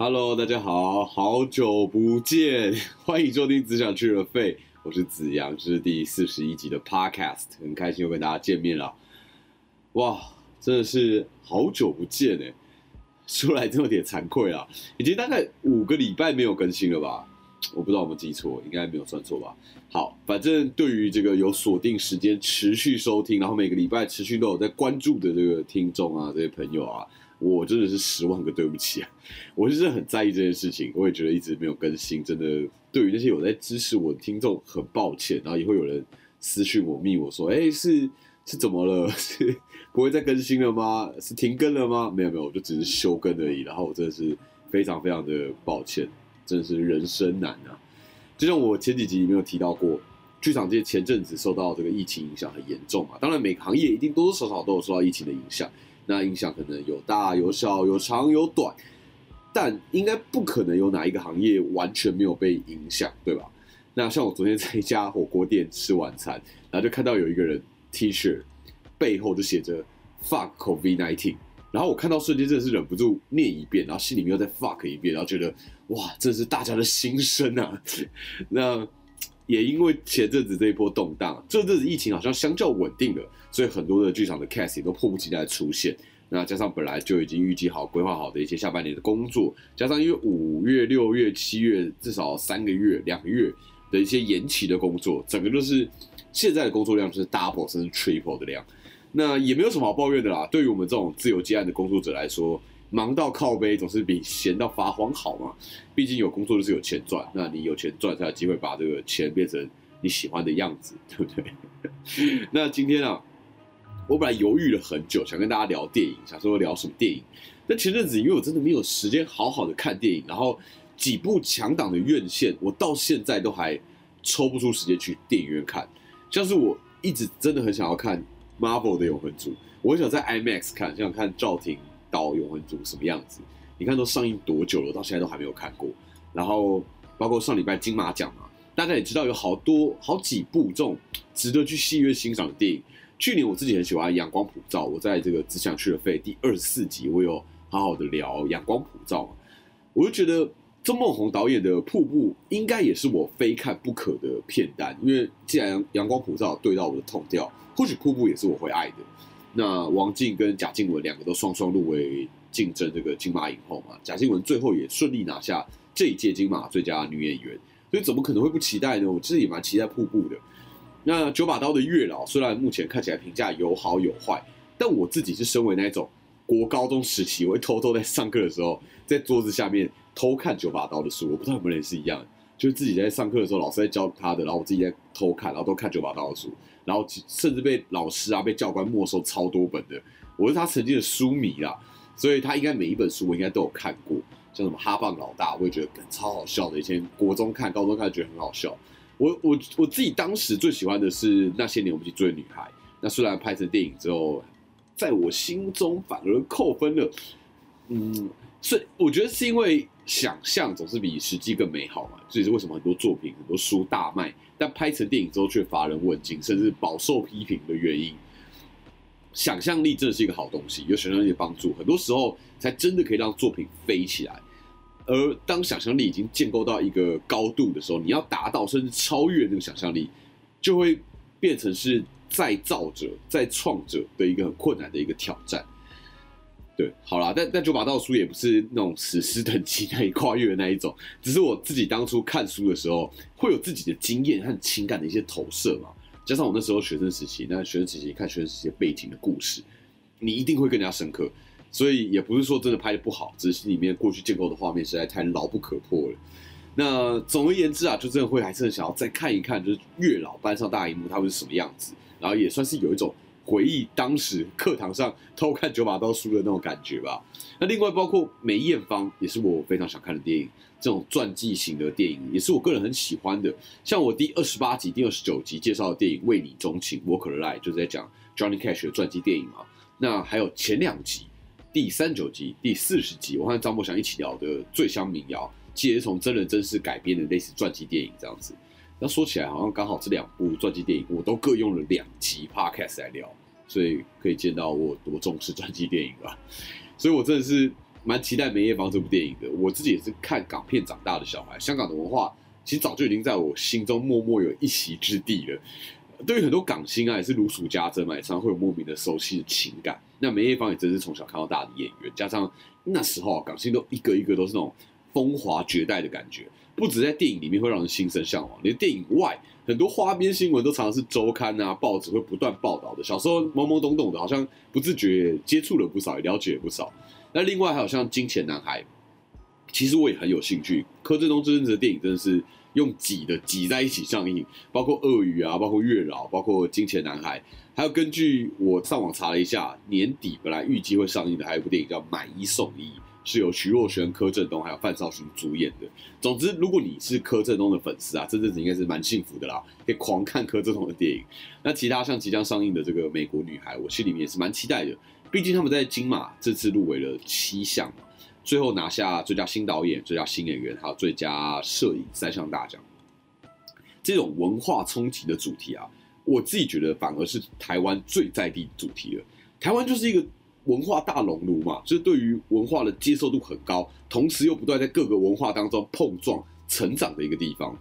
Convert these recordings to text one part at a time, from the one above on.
Hello，大家好，好久不见，欢迎收听《只想去了肺》，我是子阳，这是第四十一集的 Podcast，很开心又跟大家见面了。哇，真的是好久不见哎，说来真有点惭愧啊，已经大概五个礼拜没有更新了吧？我不知道有没有记错，应该没有算错吧？好，反正对于这个有锁定时间持续收听，然后每个礼拜持续都有在关注的这个听众啊，这些朋友啊。我真的是十万个对不起啊！我是真的很在意这件事情，我也觉得一直没有更新，真的对于那些有在支持我的听众很抱歉。然后也会有人私讯我、密我说：“哎，是是怎么了？是不会再更新了吗？是停更了吗？”没有没有，我就只是休更而已。然后我真的是非常非常的抱歉，真的是人生难啊！就像我前几集里面有提到过，剧场界前阵子受到这个疫情影响很严重嘛，当然每个行业一定多多少少都有受到疫情的影响。那影响可能有大有小，有长有短，但应该不可能有哪一个行业完全没有被影响，对吧？那像我昨天在一家火锅店吃晚餐，然后就看到有一个人 T 恤背后就写着 “fuck COVID nineteen”，然后我看到瞬间真的是忍不住念一遍，然后心里面又再 fuck 一遍，然后觉得哇，这是大家的心声啊！那。也因为前阵子这一波动荡，这阵子疫情好像相较稳定了，所以很多的剧场的 cast 也都迫不及待出现。那加上本来就已经预计好、规划好的一些下半年的工作，加上因为五月、六月、七月至少三个月、两个月的一些延期的工作，整个就是现在的工作量就是 double 甚至 triple 的量。那也没有什么好抱怨的啦。对于我们这种自由接案的工作者来说，忙到靠背总是比闲到发慌好嘛，毕竟有工作就是有钱赚，那你有钱赚才有机会把这个钱变成你喜欢的样子，对不对？那今天啊，我本来犹豫了很久，想跟大家聊电影，想说聊什么电影。那前阵子因为我真的没有时间好好的看电影，然后几部强档的院线，我到现在都还抽不出时间去电影院看。像是我一直真的很想要看 Marvel 的永恒族，我很想在 IMAX 看，想看赵婷。到永恒族什么样子？你看都上映多久了？到现在都还没有看过。然后包括上礼拜金马奖嘛，大家也知道有好多好几部这种值得去戏院欣赏的电影。去年我自己很喜欢《阳光普照》，我在这个只想去了费第二十四集，我有好好的聊《阳光普照》。我就觉得曾梦红导演的《瀑布》应该也是我非看不可的片单，因为既然《阳光普照》对到我的痛调，或许《瀑布》也是我会爱的。那王静跟贾静雯两个都双双入围竞争这个金马影后嘛？贾静雯最后也顺利拿下这一届金马最佳女演员，所以怎么可能会不期待呢？我其实也蛮期待《瀑布》的。那九把刀的月老虽然目前看起来评价有好有坏，但我自己是身为那一种国高中时期，我会偷偷在上课的时候在桌子下面偷看九把刀的书。我不知道有没有人是一样，就是自己在上课的时候老师在教他的，然后我自己在偷看，然后都看九把刀的书。然后甚至被老师啊、被教官没收超多本的，我是他曾经的书迷啦，所以他应该每一本书我应该都有看过，像什么哈棒老大，我也觉得超好笑的。以前国中看、高中看觉得很好笑。我我我自己当时最喜欢的是那些年我们去追女孩，那虽然拍成电影之后，在我心中反而扣分了。嗯，所以我觉得是因为想象总是比实际更美好嘛，这也是为什么很多作品、很多书大卖。但拍成电影之后却乏人问津，甚至饱受批评的原因，想象力真的是一个好东西，有想象力的帮助，很多时候才真的可以让作品飞起来。而当想象力已经建构到一个高度的时候，你要达到甚至超越那个想象力，就会变成是再造者、再创者的一个很困难的一个挑战。对，好啦，但但九把刀书也不是那种史诗等级难以跨越的那一种，只是我自己当初看书的时候，会有自己的经验和情感的一些投射嘛。加上我那时候学生时期，那学生时期看学生时期背景的故事，你一定会更加深刻。所以也不是说真的拍的不好，只是里面过去建构的画面实在太牢不可破了。那总而言之啊，就真的会还是很想要再看一看，就是月老搬上大荧幕，他会是什么样子，然后也算是有一种。回忆当时课堂上偷看九把刀书的那种感觉吧。那另外包括梅艳芳也是我非常想看的电影，这种传记型的电影也是我个人很喜欢的。像我第二十八集、第二十九集介绍的电影《为你钟情》Walker Lie 就是在讲 Johnny Cash 的传记电影嘛。那还有前两集，第三九集、第四十集，我和张博祥一起聊的《醉乡民谣》，其实从真人真事改编的类似传记电影这样子。那说起来，好像刚好这两部传记电影，我都各用了两集 podcast 来聊，所以可以见到我多重视传记电影了。所以我真的是，蛮期待《梅艳芳》这部电影的。我自己也是看港片长大的小孩，香港的文化其实早就已经在我心中默默有一席之地了。对于很多港星啊，也是如数家珍嘛，也常常会有莫名的熟悉的情感。那梅艳芳也真是从小看到大的演员，加上那时候港星都一个一个都是那种风华绝代的感觉，不止在电影里面会让人心生向往，连电影外很多花边新闻都常常是周刊啊、报纸会不断报道的。小时候懵懵懂懂的，好像不自觉接触了不少，也了解了不少。那另外还有像《金钱男孩》，其实我也很有兴趣。柯震东这阵子的电影真的是。用挤的挤在一起上映，包括鳄鱼啊，包括月老，包括金钱男孩，还有根据我上网查了一下，年底本来预计会上映的还有一部电影叫《买一送一》，是由徐若瑄、柯震东还有范少勋主演的。总之，如果你是柯震东的粉丝啊，这阵子应该是蛮幸福的啦，可以狂看柯震东的电影。那其他像即将上映的这个《美国女孩》，我心里面也是蛮期待的，毕竟他们在金马这次入围了七项。最后拿下最佳新导演、最佳新演员，还有最佳摄影三项大奖。这种文化冲击的主题啊，我自己觉得反而是台湾最在地主题了。台湾就是一个文化大熔炉嘛，就是对于文化的接受度很高，同时又不断在各个文化当中碰撞成长的一个地方。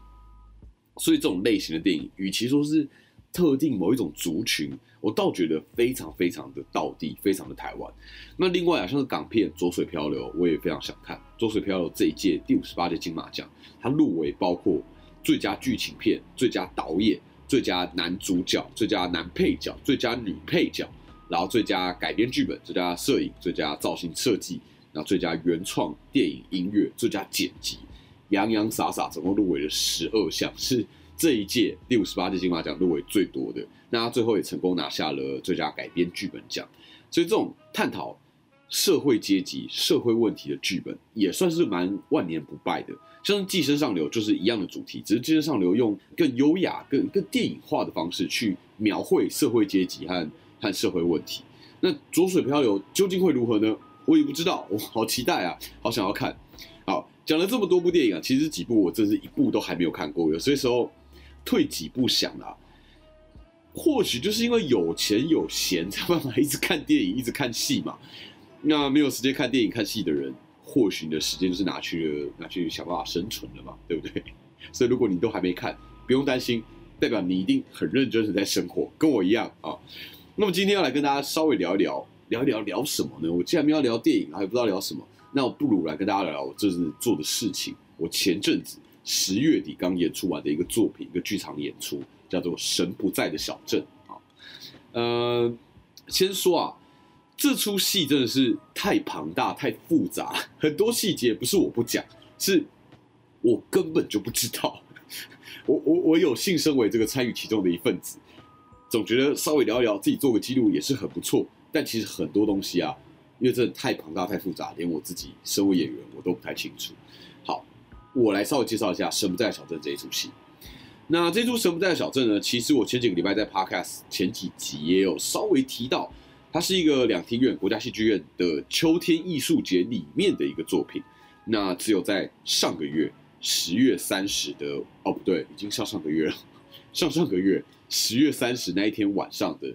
所以这种类型的电影，与其说是特定某一种族群，我倒觉得非常非常的道地，非常的台湾。那另外啊，像是港片《浊水漂流》，我也非常想看《浊水漂流》这一届第五十八届金马奖，它入围包括最佳剧情片、最佳导演、最佳男主角、最佳男配角、最佳女配角，然后最佳改编剧本、最佳摄影、最佳造型设计，然后最佳原创电影音乐、最佳剪辑，洋洋洒洒总共入围了十二项，是。这一届第五十八届金马奖入围最多的，那他最后也成功拿下了最佳改编剧本奖。所以这种探讨社会阶级、社会问题的剧本，也算是蛮万年不败的。像《寄生上流》就是一样的主题，只是《寄生上流》用更优雅、更更电影化的方式去描绘社会阶级和和社会问题。那《浊水漂流》究竟会如何呢？我也不知道，我好期待啊，好想要看。好，讲了这么多部电影啊，其实几部我真是一部都还没有看过，有些时候。退几步想啊，或许就是因为有钱有闲，才办法 一直看电影、一直看戏嘛。那没有时间看电影、看戏的人，或许你的时间就是拿去拿去想办法生存了嘛，对不对？所以如果你都还没看，不用担心，代表你一定很认真的在生活，跟我一样啊。那么今天要来跟大家稍微聊一聊，聊一聊聊什么呢？我既然没有聊电影，还不知道聊什么，那我不如来跟大家聊聊我这次做的事情。我前阵子。十月底刚演出完的一个作品，一个剧场演出，叫做《神不在的小镇》啊。呃，先说啊，这出戏真的是太庞大、太复杂，很多细节不是我不讲，是我根本就不知道。我我我有幸身为这个参与其中的一份子，总觉得稍微聊一聊，自己做个记录也是很不错。但其实很多东西啊，因为这太庞大、太复杂，连我自己身为演员我都不太清楚。我来稍微介绍一下《神不在小镇》这一出戏。那这出《神不在小镇》呢，其实我前几个礼拜在 Podcast 前几集也有稍微提到，它是一个两厅院国家戏剧院的秋天艺术节里面的一个作品。那只有在上个月十月三十的哦不对，已经上上个月了，上上个月十月三十那一天晚上的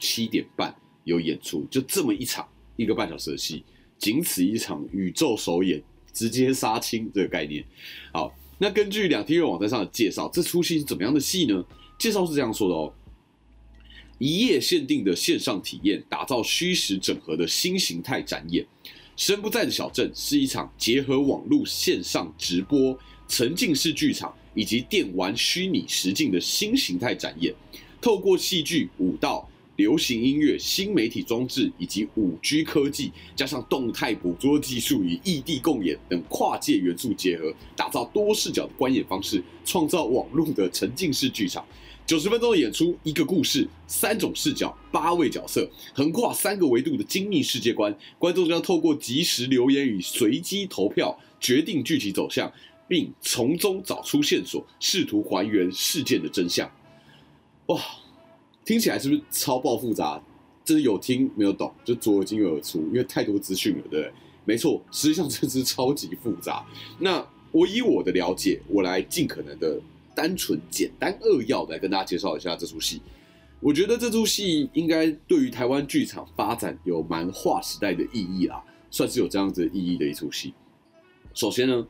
七点半有演出，就这么一场一个半小时的戏，仅此一场宇宙首演。直接杀青这个概念，好，那根据两厅院网站上的介绍，这出戏是怎么样的戏呢？介绍是这样说的哦：一夜限定的线上体验，打造虚实整合的新形态展演。神不在的小镇是一场结合网络线上直播、沉浸式剧场以及电玩虚拟实境的新形态展演，透过戏剧、舞蹈。流行音乐、新媒体装置以及五 G 科技，加上动态捕捉技术与异地共演等跨界元素结合，打造多视角的观演方式，创造网络的沉浸式剧场。九十分钟的演出，一个故事，三种视角，八位角色，横跨三个维度的精密世界观。观众将透过即时留言与随机投票，决定剧情走向，并从中找出线索，试图还原事件的真相。哇！听起来是不是超爆复杂？真的有听没有懂，就左耳进右耳出，因为太多资讯了，对不对？没错，实际上这是超级复杂。那我以我的了解，我来尽可能的单纯、简单、扼要来跟大家介绍一下这出戏。我觉得这出戏应该对于台湾剧场发展有蛮划时代的意义啦。算是有这样子意义的一出戏。首先呢，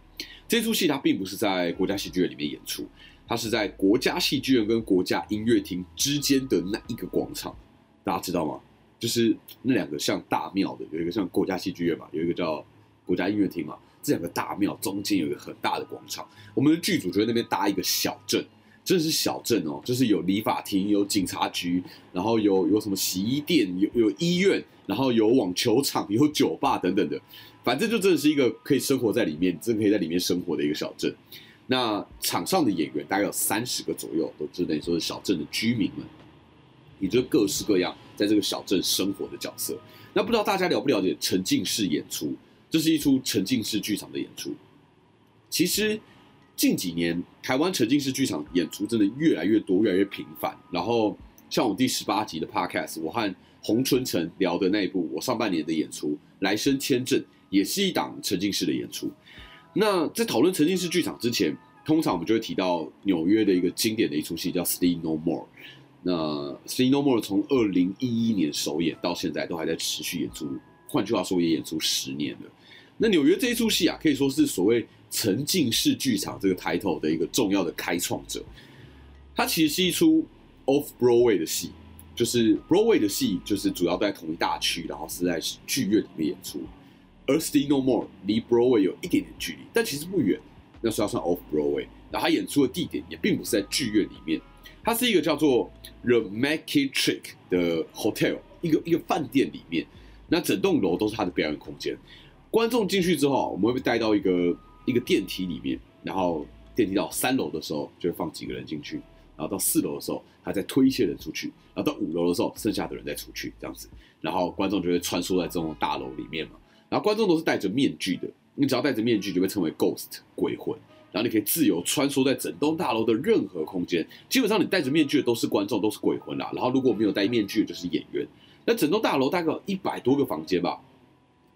这出戏它并不是在国家戏剧院里面演出，它是在国家戏剧院跟国家音乐厅之间的那一个广场，大家知道吗？就是那两个像大庙的，有一个像国家戏剧院嘛，有一个叫国家音乐厅嘛，这两个大庙中间有一个很大的广场，我们的剧组就在那边搭一个小镇。真的是小镇哦，就是有理发厅、有警察局，然后有有什么洗衣店、有有医院，然后有网球场、有酒吧等等的，反正就真的是一个可以生活在里面，真的可以在里面生活的一个小镇。那场上的演员大概有三十个左右，都是等于说是小镇的居民们，也就各式各样在这个小镇生活的角色。那不知道大家了不了解沉浸式演出？这是一出沉浸式剧场的演出，其实。近几年，台湾沉浸式剧场演出真的越来越多，越来越频繁。然后，像我第十八集的 Podcast，我和洪春成聊的那一部，我上半年的演出《来生签证》也是一档沉浸式的演出。那在讨论沉浸式剧场之前，通常我们就会提到纽约的一个经典的一出戏叫《Sleep No More》。那《Sleep No More》从二零一一年首演到现在都还在持续演出，换句话说，也演出十年了。那纽约这一出戏啊，可以说是所谓。沉浸式剧场这个 title 的一个重要的开创者，它其实是一出 off Broadway 的戏，就是 Broadway 的戏，就是主要在同一大区，然后是在剧院里面演出。而 Stay No More 离 Broadway 有一点点距离，但其实不远，那是要算 off Broadway。然后他演出的地点也并不是在剧院里面，它是一个叫做 The Mackie Trick 的 hotel，一个一个饭店里面，那整栋楼都是他的表演空间。观众进去之后，我们会被带到一个。一个电梯里面，然后电梯到三楼的时候，就会放几个人进去，然后到四楼的时候，他再推一些人出去，然后到五楼的时候，剩下的人再出去，这样子，然后观众就会穿梭在这种大楼里面嘛。然后观众都是戴着面具的，你只要戴着面具就被称为 ghost 鬼魂，然后你可以自由穿梭在整栋大楼的任何空间。基本上你戴着面具的都是观众，都是鬼魂啦。然后如果没有戴面具的就是演员。那整栋大楼大概有一百多个房间吧。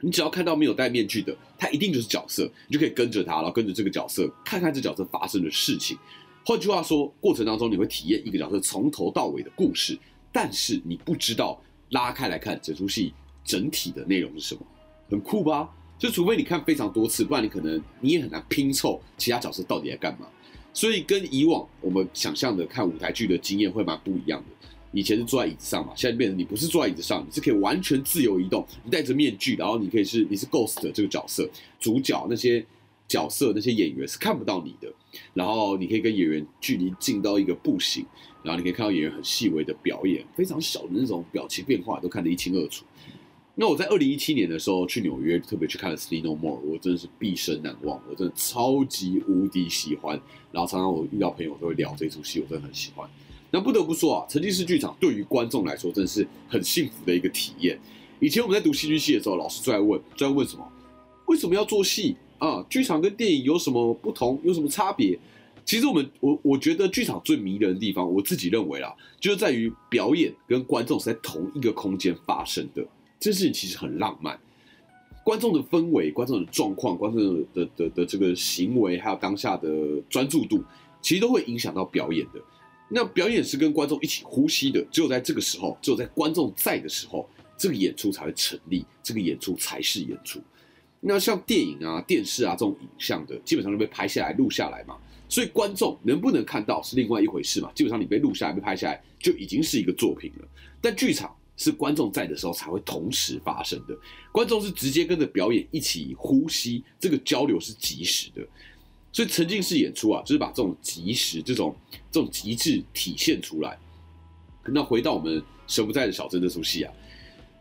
你只要看到没有戴面具的，他一定就是角色，你就可以跟着他，然后跟着这个角色看看这角色发生的事情。换句话说，过程当中你会体验一个角色从头到尾的故事，但是你不知道拉开来看整出戏整体的内容是什么，很酷吧？就除非你看非常多次，不然你可能你也很难拼凑其他角色到底在干嘛。所以跟以往我们想象的看舞台剧的经验会蛮不一样的。以前是坐在椅子上嘛，现在变成你不是坐在椅子上，你是可以完全自由移动，你戴着面具，然后你可以是你是 ghost 这个角色，主角那些角色那些演员是看不到你的，然后你可以跟演员距离近到一个步行，然后你可以看到演员很细微的表演，非常小的那种表情变化都看得一清二楚。那我在二零一七年的时候去纽约，特别去看了《Sleep No More》，我真的是毕生难忘，我真的超级无敌喜欢，然后常常我遇到朋友都会聊这出戏，我真的很喜欢。那不得不说啊，沉浸式剧场对于观众来说真的是很幸福的一个体验。以前我们在读戏剧系的时候，老师就在问，就在问什么？为什么要做戏啊？剧场跟电影有什么不同？有什么差别？其实我们我我觉得剧场最迷人的地方，我自己认为啦，就是在于表演跟观众是在同一个空间发生的，这事情其实很浪漫。观众的氛围、观众的状况、观众的的的这个行为，还有当下的专注度，其实都会影响到表演的。那表演是跟观众一起呼吸的，只有在这个时候，只有在观众在的时候，这个演出才会成立，这个演出才是演出。那像电影啊、电视啊这种影像的，基本上都被拍下来、录下来嘛，所以观众能不能看到是另外一回事嘛。基本上你被录下来、被拍下来，就已经是一个作品了。但剧场是观众在的时候才会同时发生的，观众是直接跟着表演一起呼吸，这个交流是即时的。所以沉浸式演出啊，就是把这种即时、这种这种极致体现出来。那回到我们神不在的小镇这出戏啊，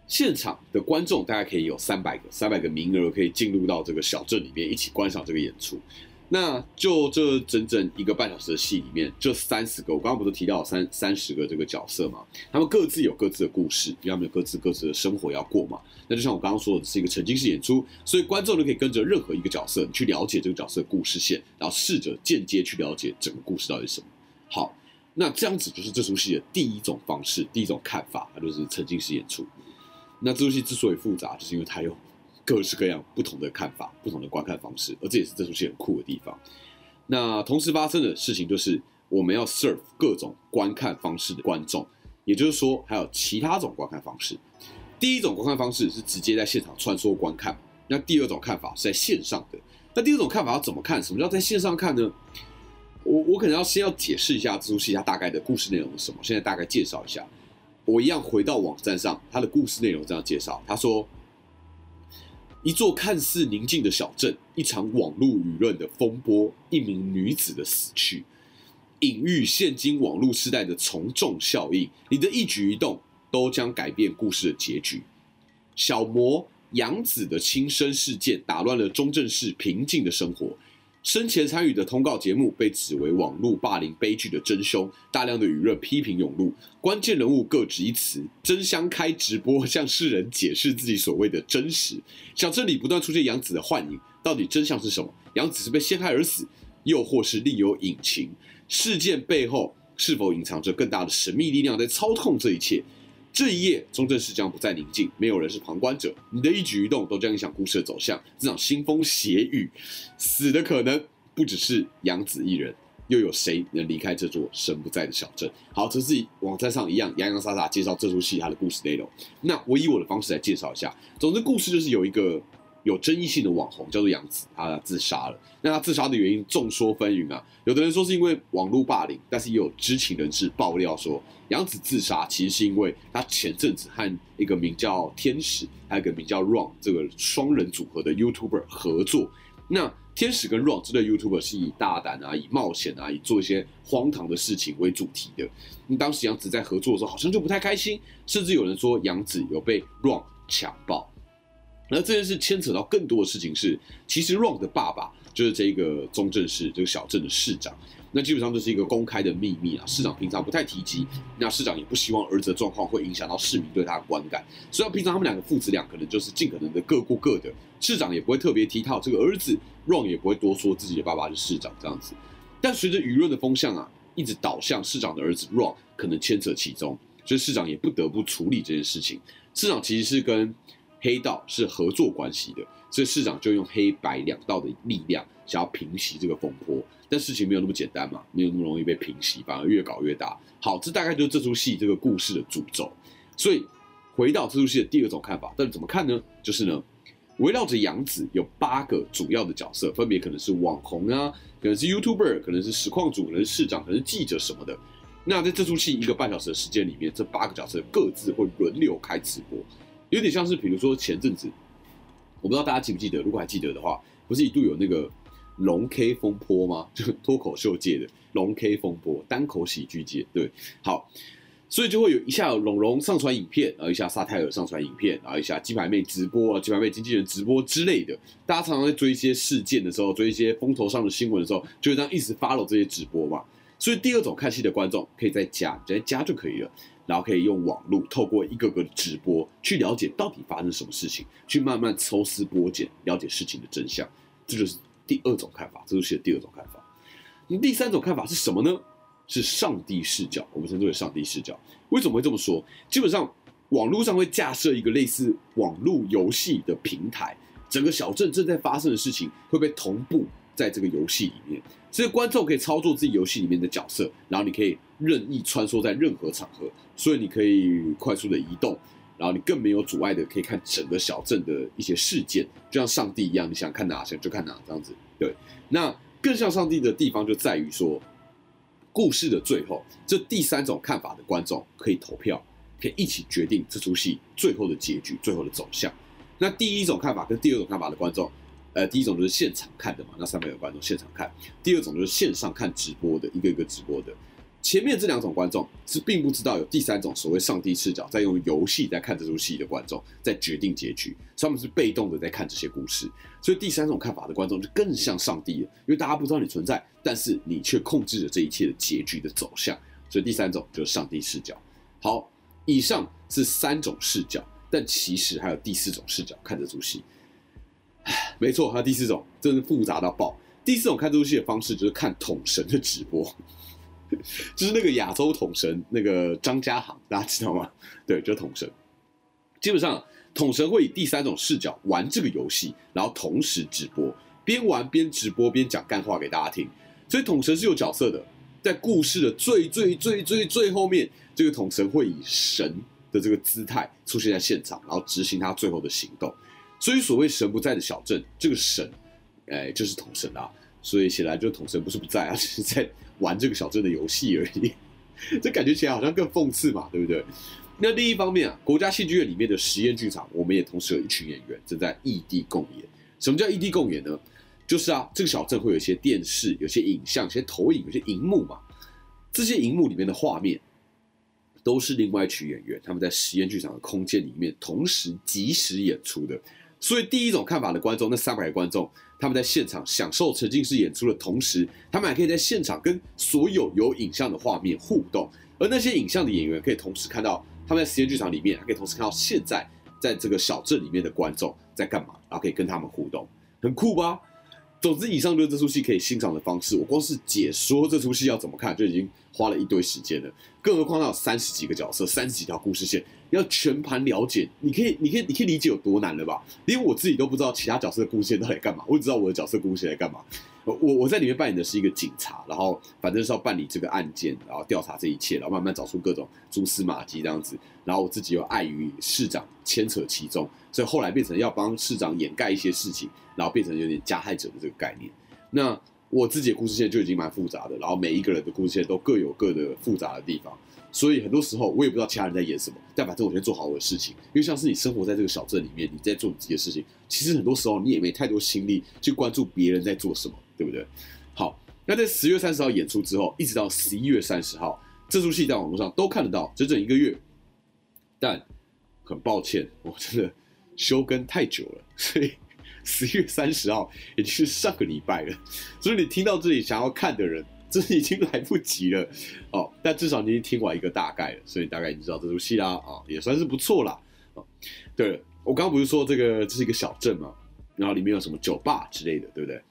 现场的观众大概可以有三百个，三百个名额可以进入到这个小镇里面一起观赏这个演出。那就这整整一个半小时的戏里面，这三十个，我刚刚不是提到三三十个这个角色嘛？他们各自有各自的故事，因为他们有各自各自的生活要过嘛。那就像我刚刚说的，是一个沉浸式演出，所以观众呢可以跟着任何一个角色，你去了解这个角色的故事线，然后试着间接去了解整个故事到底是什么。好，那这样子就是这出戏的第一种方式，第一种看法，它就是沉浸式演出。那这出戏之所以复杂，就是因为它有。各式各样不同的看法，不同的观看方式，而这也是这出戏很酷的地方。那同时发生的事情就是，我们要 serve 各种观看方式的观众，也就是说，还有其他种观看方式。第一种观看方式是直接在现场穿梭观看，那第二种看法是在线上的。那第二种看法要怎么看？什么叫在线上看呢？我我可能要先要解释一下这出戏它大概的故事内容是什么。现在大概介绍一下。我一样回到网站上，它的故事内容这样介绍：他说，一座看似宁静的小镇，一场网络舆论的风波，一名女子的死去，隐喻现今网络时代的从众效应。你的一举一动都将改变故事的结局。小魔杨子的轻生事件打乱了中正市平静的生活。生前参与的通告节目被指为网络霸凌悲剧的真凶，大量的舆论批评涌入，关键人物各执一词，争相开直播向世人解释自己所谓的真实。小镇里不断出现杨子的幻影，到底真相是什么？杨子是被陷害而死，又或是另有隐情？事件背后是否隐藏着更大的神秘力量在操控这一切？这一夜，中正市将不再宁静，没有人是旁观者。你的一举一动都将影响故事的走向。这场腥风血雨，死的可能不只是杨子一人，又有谁能离开这座神不在的小镇？好，这是网站上一样洋洋洒洒介绍这出戏它的故事内容。那我以我的方式来介绍一下。总之，故事就是有一个。有争议性的网红叫做杨子，他自杀了。那他自杀的原因众说纷纭啊。有的人说是因为网络霸凌，但是也有知情人士爆料说，杨子自杀其实是因为他前阵子和一个名叫天使，还有一个名叫 Ron 这个双人组合的 YouTuber 合作。那天使跟 Ron 这对 YouTuber 是以大胆啊、以冒险啊、以做一些荒唐的事情为主题的。那当时杨子在合作的时候，好像就不太开心，甚至有人说杨子有被 Ron 强暴。那这件事牵扯到更多的事情是，其实 Ron 的爸爸就是这个中正市这个小镇的市长，那基本上就是一个公开的秘密啊。市长平常不太提及，那市长也不希望儿子的状况会影响到市民对他的观感，所以平常他们两个父子俩可能就是尽可能的各过各的，市长也不会特别提到这个儿子，Ron 也不会多说自己的爸爸是市长这样子。但随着舆论的风向啊，一直导向市长的儿子 Ron 可能牵扯其中，所以市长也不得不处理这件事情。市长其实是跟黑道是合作关系的，所以市长就用黑白两道的力量，想要平息这个风波。但事情没有那么简单嘛，没有那么容易被平息，反而越搞越大。好，这大概就是这出戏这个故事的主轴。所以回到这出戏的第二种看法，到底怎么看呢？就是呢，围绕着杨子有八个主要的角色，分别可能是网红啊，可能是 YouTuber，可能是实况主，可能是市长，可能是记者什么的。那在这出戏一个半小时的时间里面，这八个角色各自会轮流开直播。有点像是，比如说前阵子，我不知道大家记不记得，如果还记得的话，不是一度有那个龙 K 风波吗？就脱口秀界的龙 K 风波，单口喜剧界，对，好，所以就会有一下龙龙上传影片，然后一下沙泰尔上传影片，然后一下鸡排妹直播啊，鸡排妹经纪人直播之类的，大家常常在追一些事件的时候，追一些风头上的新闻的时候，就会这样一直 follow 这些直播嘛。所以第二种看戏的观众可以在家，在家就可以了。然后可以用网络透过一个个直播去了解到底发生什么事情，去慢慢抽丝剥茧，了解事情的真相。这就是第二种看法，这就是第二种看法。那第三种看法是什么呢？是上帝视角，我们称之为上帝视角。为什么会这么说？基本上网络上会架设一个类似网络游戏的平台，整个小镇正在发生的事情会被同步在这个游戏里面。所以观众可以操作自己游戏里面的角色，然后你可以任意穿梭在任何场合，所以你可以快速的移动，然后你更没有阻碍的可以看整个小镇的一些事件，就像上帝一样，你想看哪想就看哪这样子。对，那更像上帝的地方就在于说，故事的最后，这第三种看法的观众可以投票，可以一起决定这出戏最后的结局、最后的走向。那第一种看法跟第二种看法的观众。呃，第一种就是现场看的嘛，那三百个观众现场看；第二种就是线上看直播的，一个一个直播的。前面这两种观众是并不知道有第三种所谓上帝视角，在用游戏在看这出戏的观众，在决定结局，所以他们是被动的在看这些故事。所以第三种看法的观众就更像上帝了，因为大家不知道你存在，但是你却控制着这一切的结局的走向。所以第三种就是上帝视角。好，以上是三种视角，但其实还有第四种视角看这出戏。没错，还有第四种，真是复杂到爆。第四种看这部戏的方式就是看统神的直播，就是那个亚洲统神那个张家航，大家知道吗？对，就是统神。基本上统神会以第三种视角玩这个游戏，然后同时直播，边玩边直播边讲干话给大家听。所以统神是有角色的，在故事的最最最最最后面，这个统神会以神的这个姿态出现在现场，然后执行他最后的行动。所以所谓神不在的小镇，这个神，哎，就是统神啊。所以显然就统神不是不在啊，只是在玩这个小镇的游戏而已。这感觉起来好像更讽刺嘛，对不对？那另一方面啊，国家戏剧院里面的实验剧场，我们也同时有一群演员正在异地共演。什么叫异地共演呢？就是啊，这个小镇会有一些电视、有些影像、有些投影、有些荧幕嘛。这些荧幕里面的画面，都是另外一群演员他们在实验剧场的空间里面同时即时演出的。所以第一种看法的观众，那三百个观众，他们在现场享受沉浸式演出的同时，他们还可以在现场跟所有有影像的画面互动。而那些影像的演员可以同时看到他们在实验剧场里面，还可以同时看到现在在这个小镇里面的观众在干嘛，然后可以跟他们互动，很酷吧？总之，以上就是这出戏可以欣赏的方式。我光是解说这出戏要怎么看，就已经花了一堆时间了。更何况它有三十几个角色，三十几条故事线，要全盘了解，你可以，你可以，你可以理解有多难了吧？连我自己都不知道其他角色的故事线到底干嘛，我只知道我的角色故事线在干嘛。我我在里面扮演的是一个警察，然后反正是要办理这个案件，然后调查这一切，然后慢慢找出各种蛛丝马迹这样子。然后我自己又碍于市长牵扯其中，所以后来变成要帮市长掩盖一些事情，然后变成有点加害者的这个概念。那我自己的故事线就已经蛮复杂的，然后每一个人的故事线都各有各的复杂的地方。所以很多时候我也不知道其他人在演什么，但反正我先做好我的事情。因为像是你生活在这个小镇里面，你在做你自己的事情，其实很多时候你也没太多心力去关注别人在做什么。对不对？好，那在十月三十号演出之后，一直到十一月三十号，这出戏在网络上都看得到，整整一个月。但很抱歉，我真的休更太久了，所以十一月三十号也就是上个礼拜了。所以你听到这里想要看的人，这已经来不及了哦。但至少你已经听完一个大概了，所以大概已经知道这出戏啦啊，也算是不错啦。哦，对了，我刚刚不是说这个这是一个小镇嘛，然后里面有什么酒吧之类的，对不对？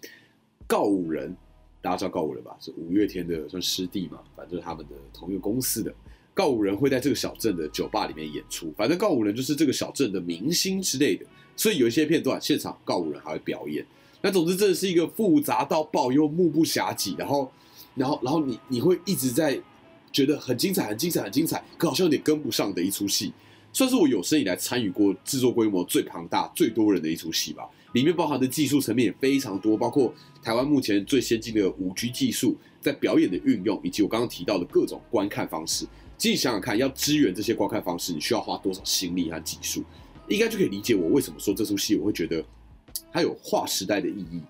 告五人，大家知道告五人吧？是五月天的算师弟嘛？反正他们的同一个公司的告五人会在这个小镇的酒吧里面演出。反正告五人就是这个小镇的明星之类的，所以有一些片段现场告五人还会表演。那总之，真的是一个复杂到爆又目不暇接，然后，然后，然后你你会一直在觉得很精彩、很精彩、很精彩，可好像有点跟不上的一出戏。算是我有生以来参与过制作规模最庞大、最多人的一出戏吧。里面包含的技术层面也非常多，包括台湾目前最先进的五 G 技术在表演的运用，以及我刚刚提到的各种观看方式。其实想想看，要支援这些观看方式，你需要花多少心力和技术，应该就可以理解我为什么说这出戏我会觉得它有划时代的意义。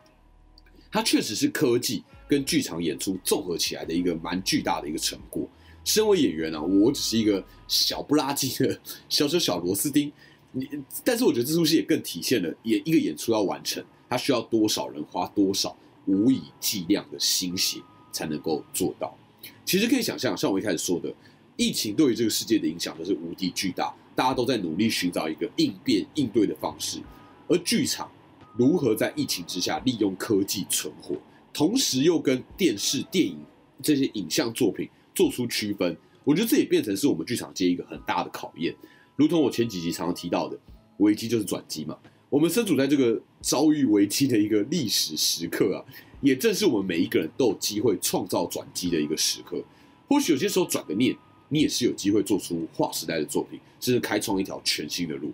它确实是科技跟剧场演出综合起来的一个蛮巨大的一个成果。身为演员啊，我只是一个小不拉几的小小小螺丝钉。你，但是我觉得这出戏也更体现了演一个演出要完成，它需要多少人花多少无以计量的心血才能够做到。其实可以想象，像我一开始说的，疫情对于这个世界的影响都是无敌巨大，大家都在努力寻找一个应变应对的方式。而剧场如何在疫情之下利用科技存活，同时又跟电视、电影这些影像作品。做出区分，我觉得这也变成是我们剧场界一个很大的考验。如同我前几集常常提到的，危机就是转机嘛。我们身处在这个遭遇危机的一个历史时刻啊，也正是我们每一个人都有机会创造转机的一个时刻。或许有些时候转个念，你也是有机会做出划时代的作品，甚至开创一条全新的路。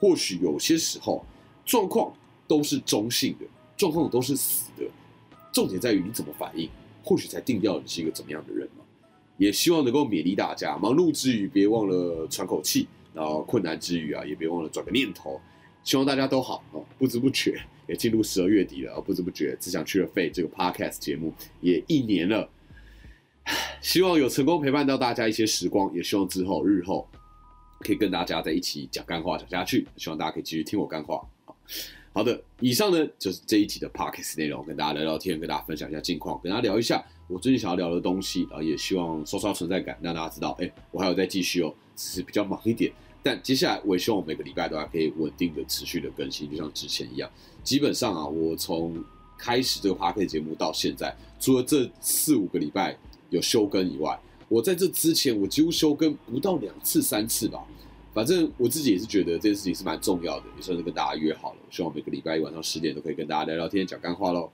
或许有些时候状况都是中性的，状况都是死的，重点在于你怎么反应，或许才定掉你是一个怎么样的人嘛。也希望能够勉励大家，忙碌之余别忘了喘口气，然后困难之余啊，也别忘了转个念头。希望大家都好哦。不知不觉也进入十二月底了，不知不觉只想去了废这个 podcast 节目也一年了。希望有成功陪伴到大家一些时光，也希望之后日后可以跟大家在一起讲干话讲下去。希望大家可以继续听我干话。好的，以上呢就是这一集的 podcast 内容，跟大家聊聊天，跟大家分享一下近况，跟大家聊一下我最近想要聊的东西，然后也希望刷刷存在感，让大家知道，哎，我还有在继续哦，只是比较忙一点。但接下来我也希望我每个礼拜都还可以稳定的、持续的更新，就像之前一样。基本上啊，我从开始这个 podcast 节目到现在，除了这四五个礼拜有休更以外，我在这之前我几乎休更不到两次、三次吧。反正我自己也是觉得这件事情是蛮重要的，也算是跟大家约好了。我希望每个礼拜一晚上十点都可以跟大家聊聊天、讲干话喽。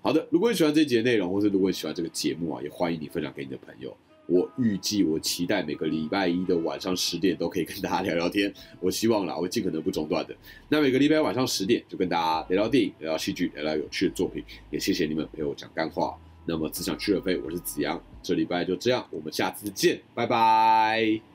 好的，如果你喜欢这节内容，或者如果你喜欢这个节目啊，也欢迎你分享给你的朋友。我预计我期待每个礼拜一的晚上十点都可以跟大家聊聊天，我希望啦，我尽可能不中断的。那每个礼拜晚上十点就跟大家聊聊电影、聊聊戏剧、聊聊有趣的作品，也谢谢你们陪我讲干话。那么只想去了飞，我是子阳，这礼拜就这样，我们下次见，拜拜。